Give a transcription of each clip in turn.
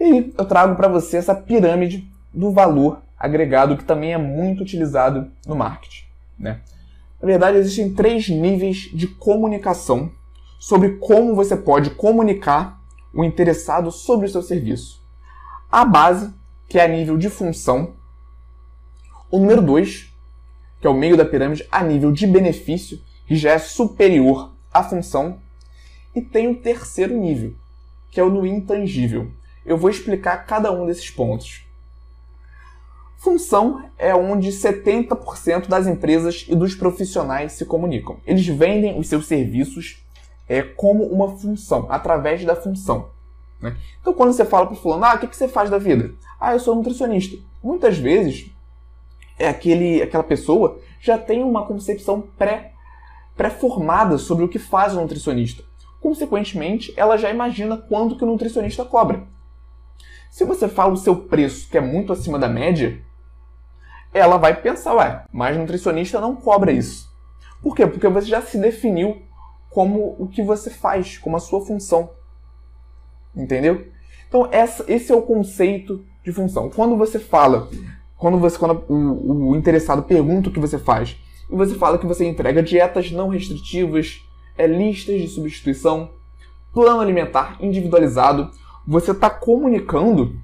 E eu trago para você essa pirâmide do valor agregado que também é muito utilizado no marketing. Né? Na verdade, existem três níveis de comunicação sobre como você pode comunicar o interessado sobre o seu serviço. A base, que é a nível de função. O número 2, que é o meio da pirâmide, a nível de benefício, que já é superior à função. E tem o terceiro nível, que é o no intangível. Eu vou explicar cada um desses pontos. Função é onde 70% das empresas e dos profissionais se comunicam. Eles vendem os seus serviços é, como uma função, através da função. Né? Então, quando você fala para o fulano, ah, o que, que você faz da vida? Ah, eu sou nutricionista. Muitas vezes, é aquele, aquela pessoa já tem uma concepção pré, pré-formada sobre o que faz o nutricionista. Consequentemente, ela já imagina quanto que o nutricionista cobra. Se você fala o seu preço, que é muito acima da média, ela vai pensar, ué, mas nutricionista não cobra isso. Por quê? Porque você já se definiu como o que você faz, como a sua função. Entendeu? Então, essa, esse é o conceito de função. Quando você fala, quando, você, quando o, o interessado pergunta o que você faz, e você fala que você entrega dietas não restritivas, é, listas de substituição, plano alimentar individualizado, você está comunicando,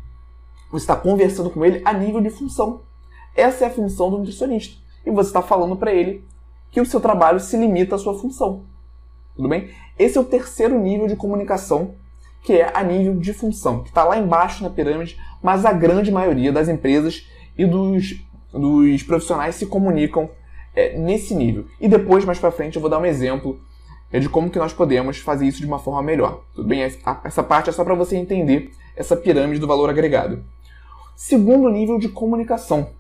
você está conversando com ele a nível de função. Essa é a função do nutricionista. E você está falando para ele que o seu trabalho se limita à sua função. Tudo bem? Esse é o terceiro nível de comunicação, que é a nível de função, que está lá embaixo na pirâmide, mas a grande maioria das empresas e dos, dos profissionais se comunicam é, nesse nível. E depois, mais para frente, eu vou dar um exemplo é, de como que nós podemos fazer isso de uma forma melhor. Tudo bem? Essa parte é só para você entender essa pirâmide do valor agregado. Segundo nível de comunicação,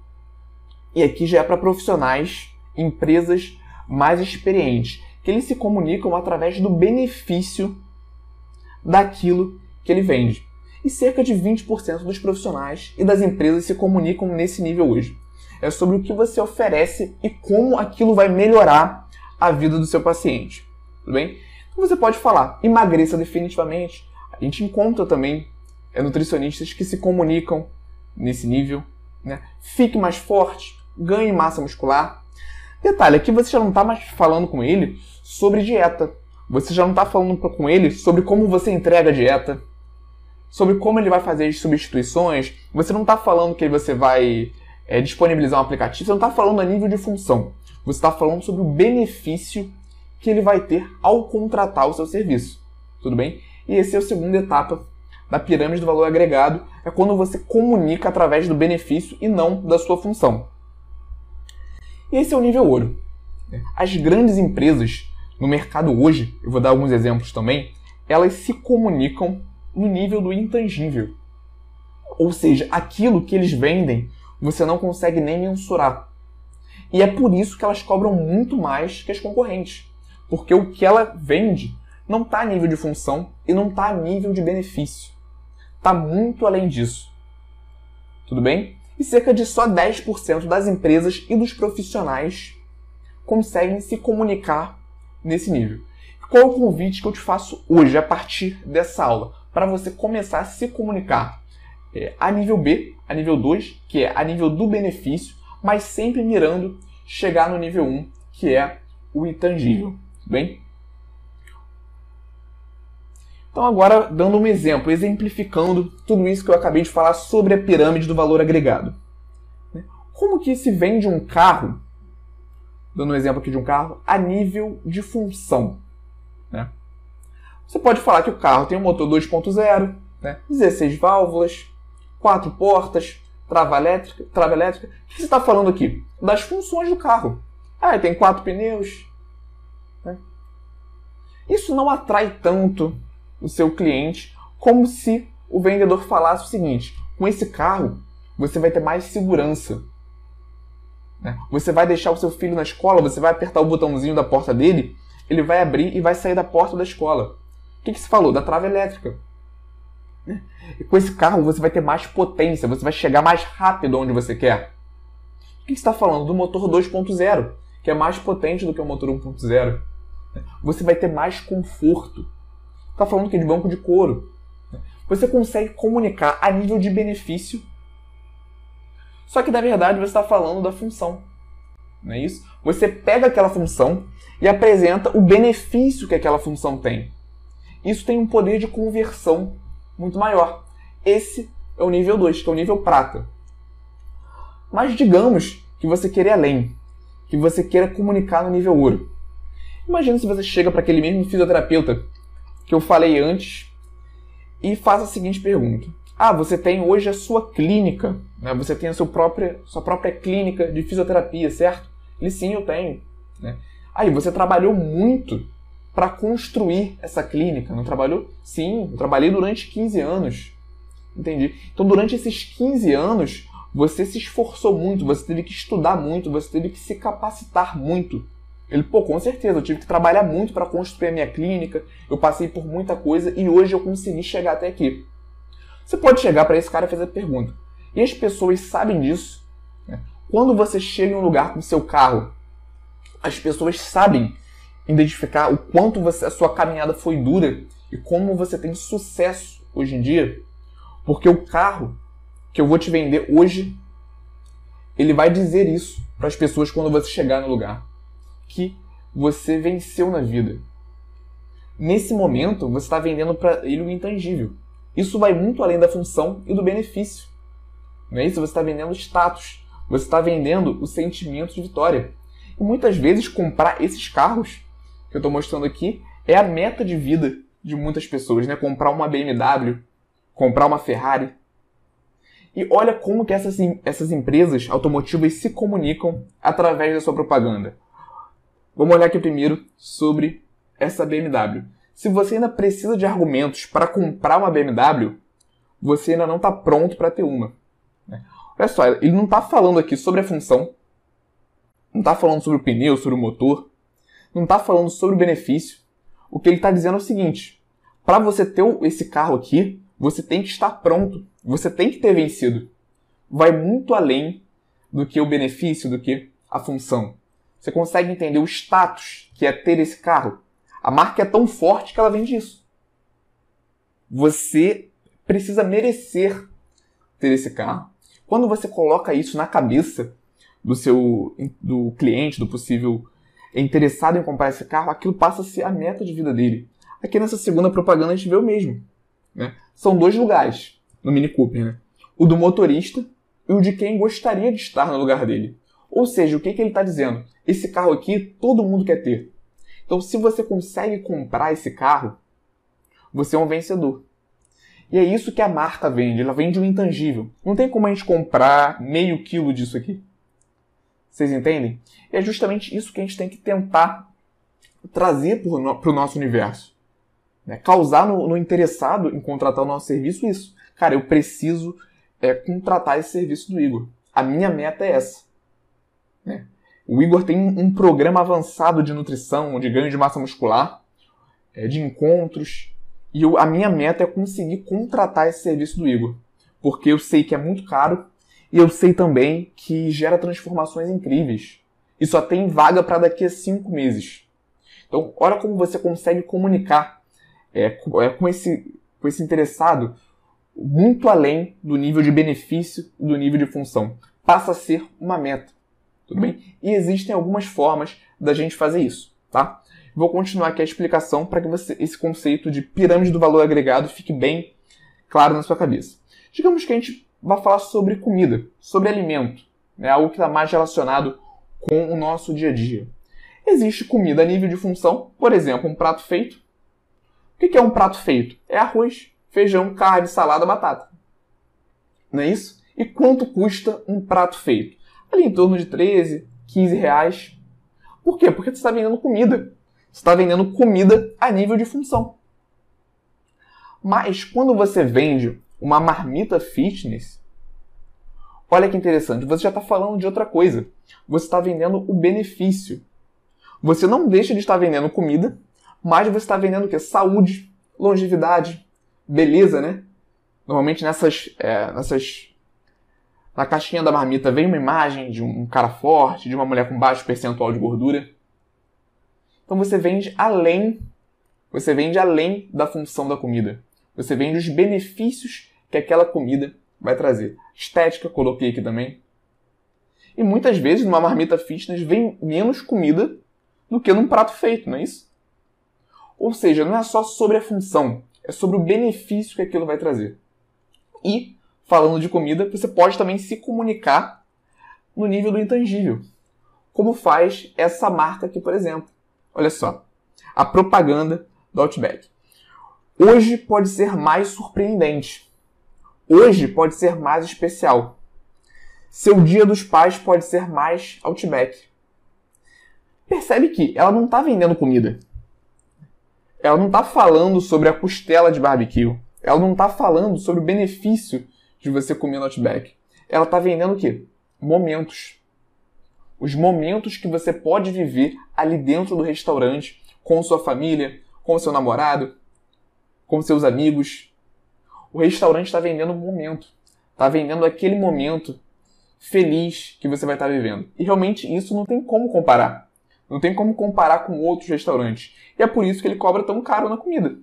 e aqui já é para profissionais, empresas mais experientes, que eles se comunicam através do benefício daquilo que ele vende. E cerca de 20% dos profissionais e das empresas se comunicam nesse nível hoje. É sobre o que você oferece e como aquilo vai melhorar a vida do seu paciente. Tudo bem? Então você pode falar, emagreça definitivamente. A gente encontra também é, nutricionistas que se comunicam nesse nível. Né? Fique mais forte, ganhe massa muscular. Detalhe, aqui você já não está mais falando com ele sobre dieta. Você já não está falando com ele sobre como você entrega a dieta, sobre como ele vai fazer as substituições. Você não está falando que você vai é, disponibilizar um aplicativo. Você não está falando a nível de função. Você está falando sobre o benefício que ele vai ter ao contratar o seu serviço. Tudo bem? E esse é a segunda etapa da pirâmide do valor agregado. É quando você comunica através do benefício e não da sua função. E esse é o nível ouro. As grandes empresas no mercado hoje, eu vou dar alguns exemplos também, elas se comunicam no nível do intangível. Ou seja, aquilo que eles vendem você não consegue nem mensurar. E é por isso que elas cobram muito mais que as concorrentes. Porque o que ela vende não está a nível de função e não está a nível de benefício. Está muito além disso. Tudo bem? e cerca de só 10% das empresas e dos profissionais conseguem se comunicar nesse nível. Qual é o convite que eu te faço hoje, a partir dessa aula, para você começar a se comunicar é, a nível B, a nível 2, que é a nível do benefício, mas sempre mirando chegar no nível 1, que é o intangível. Bem? Então, agora, dando um exemplo, exemplificando tudo isso que eu acabei de falar sobre a pirâmide do valor agregado. Né? Como que se vende um carro, dando um exemplo aqui de um carro, a nível de função? Né? Você pode falar que o carro tem um motor 2.0, né? 16 válvulas, 4 portas, trava elétrica, trava elétrica. O que você está falando aqui? Das funções do carro. Ah, tem quatro pneus. Né? Isso não atrai tanto o seu cliente, como se o vendedor falasse o seguinte: com esse carro você vai ter mais segurança. Né? Você vai deixar o seu filho na escola, você vai apertar o botãozinho da porta dele, ele vai abrir e vai sair da porta da escola. O que, que se falou? Da trava elétrica. Né? E com esse carro você vai ter mais potência, você vai chegar mais rápido onde você quer. O que está falando? Do motor 2.0, que é mais potente do que o motor 1.0. Você vai ter mais conforto. Está falando que é de banco de couro. Você consegue comunicar a nível de benefício. Só que na verdade você está falando da função. Não é isso? Você pega aquela função e apresenta o benefício que aquela função tem. Isso tem um poder de conversão muito maior. Esse é o nível 2, que é o nível prata. Mas digamos que você queira além, que você queira comunicar no nível ouro. Imagina se você chega para aquele mesmo fisioterapeuta que eu falei antes e faz a seguinte pergunta: Ah, você tem hoje a sua clínica, né? você tem a sua própria, sua própria clínica de fisioterapia, certo? Ele sim, eu tenho. Né? Aí, você trabalhou muito para construir essa clínica, não trabalhou? Sim, eu trabalhei durante 15 anos. Entendi. Então, durante esses 15 anos, você se esforçou muito, você teve que estudar muito, você teve que se capacitar muito. Ele, pô, com certeza, eu tive que trabalhar muito para construir a minha clínica, eu passei por muita coisa e hoje eu consegui chegar até aqui. Você pode chegar para esse cara e fazer a pergunta: e as pessoas sabem disso? Né? Quando você chega em um lugar com seu carro, as pessoas sabem identificar o quanto você, a sua caminhada foi dura e como você tem sucesso hoje em dia, porque o carro que eu vou te vender hoje, ele vai dizer isso para as pessoas quando você chegar no lugar que você venceu na vida. Nesse momento, você está vendendo para ele o intangível. Isso vai muito além da função e do benefício. Não é isso? Você está vendendo status. Você está vendendo o sentimento de vitória. E muitas vezes comprar esses carros que eu estou mostrando aqui é a meta de vida de muitas pessoas, né? Comprar uma BMW, comprar uma Ferrari. E olha como que essas, essas empresas automotivas se comunicam através da sua propaganda. Vamos olhar aqui primeiro sobre essa BMW. Se você ainda precisa de argumentos para comprar uma BMW, você ainda não está pronto para ter uma. Né? Olha só, ele não está falando aqui sobre a função, não está falando sobre o pneu, sobre o motor, não está falando sobre o benefício. O que ele está dizendo é o seguinte: para você ter esse carro aqui, você tem que estar pronto, você tem que ter vencido. Vai muito além do que o benefício, do que a função. Você consegue entender o status que é ter esse carro? A marca é tão forte que ela vende isso. Você precisa merecer ter esse carro. Quando você coloca isso na cabeça do seu do cliente, do possível interessado em comprar esse carro, aquilo passa a ser a meta de vida dele. Aqui nessa segunda propaganda a gente vê o mesmo. Né? São dois lugares no Mini Cooper, né? O do motorista e o de quem gostaria de estar no lugar dele. Ou seja, o que, que ele está dizendo? Esse carro aqui todo mundo quer ter. Então, se você consegue comprar esse carro, você é um vencedor. E é isso que a marca vende. Ela vende o um intangível. Não tem como a gente comprar meio quilo disso aqui. Vocês entendem? E é justamente isso que a gente tem que tentar trazer para o nosso universo. Né? Causar no, no, interessado em contratar o nosso serviço isso. Cara, eu preciso é, contratar esse serviço do Igor. A minha meta é essa. Né? O Igor tem um programa avançado de nutrição, de ganho de massa muscular, é, de encontros, e eu, a minha meta é conseguir contratar esse serviço do Igor, porque eu sei que é muito caro e eu sei também que gera transformações incríveis. E só tem vaga para daqui a cinco meses. Então, olha como você consegue comunicar é, com, é, com, esse, com esse interessado muito além do nível de benefício e do nível de função. Passa a ser uma meta. Tudo bem? E existem algumas formas da gente fazer isso, tá? Vou continuar aqui a explicação para que você, esse conceito de pirâmide do valor agregado fique bem claro na sua cabeça. Digamos que a gente vai falar sobre comida, sobre alimento, né? algo que está mais relacionado com o nosso dia a dia. Existe comida a nível de função, por exemplo, um prato feito. O que é um prato feito? É arroz, feijão, carne, salada, batata. Não é isso? E quanto custa um prato feito? ali em torno de 13, 15 reais. Por quê? Porque você está vendendo comida. Você está vendendo comida a nível de função. Mas quando você vende uma marmita fitness, olha que interessante, você já está falando de outra coisa. Você está vendendo o benefício. Você não deixa de estar vendendo comida, mas você está vendendo o quê? Saúde, longevidade, beleza, né? Normalmente nessas, é, nessas Na caixinha da marmita vem uma imagem de um cara forte, de uma mulher com baixo percentual de gordura. Então você vende além, você vende além da função da comida. Você vende os benefícios que aquela comida vai trazer. Estética, coloquei aqui também. E muitas vezes numa marmita fitness vem menos comida do que num prato feito, não é isso? Ou seja, não é só sobre a função, é sobre o benefício que aquilo vai trazer. E, falando de comida, você pode também se comunicar no nível do intangível. Como faz essa marca aqui, por exemplo. Olha só, a propaganda do Outback. Hoje pode ser mais surpreendente. Hoje pode ser mais especial. Seu dia dos pais pode ser mais Outback. Percebe que ela não está vendendo comida. Ela não está falando sobre a costela de barbecue. Ela não está falando sobre o benefício de você comer no Outback. Ela está vendendo o quê? Momentos. Os momentos que você pode viver ali dentro do restaurante, com sua família, com seu namorado, com seus amigos. O restaurante está vendendo um momento. Está vendendo aquele momento feliz que você vai estar vivendo. E realmente isso não tem como comparar. Não tem como comparar com outros restaurantes. E é por isso que ele cobra tão caro na comida.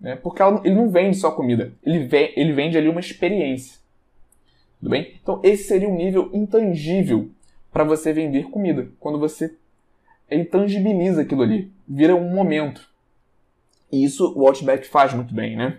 Né? Porque ele não vende só comida. Ele, ele vende ali uma experiência. Tudo bem? Então esse seria um nível intangível para você vender comida. Quando você intangibiliza aquilo ali. Vira um momento. E isso o Outback faz muito bem, né?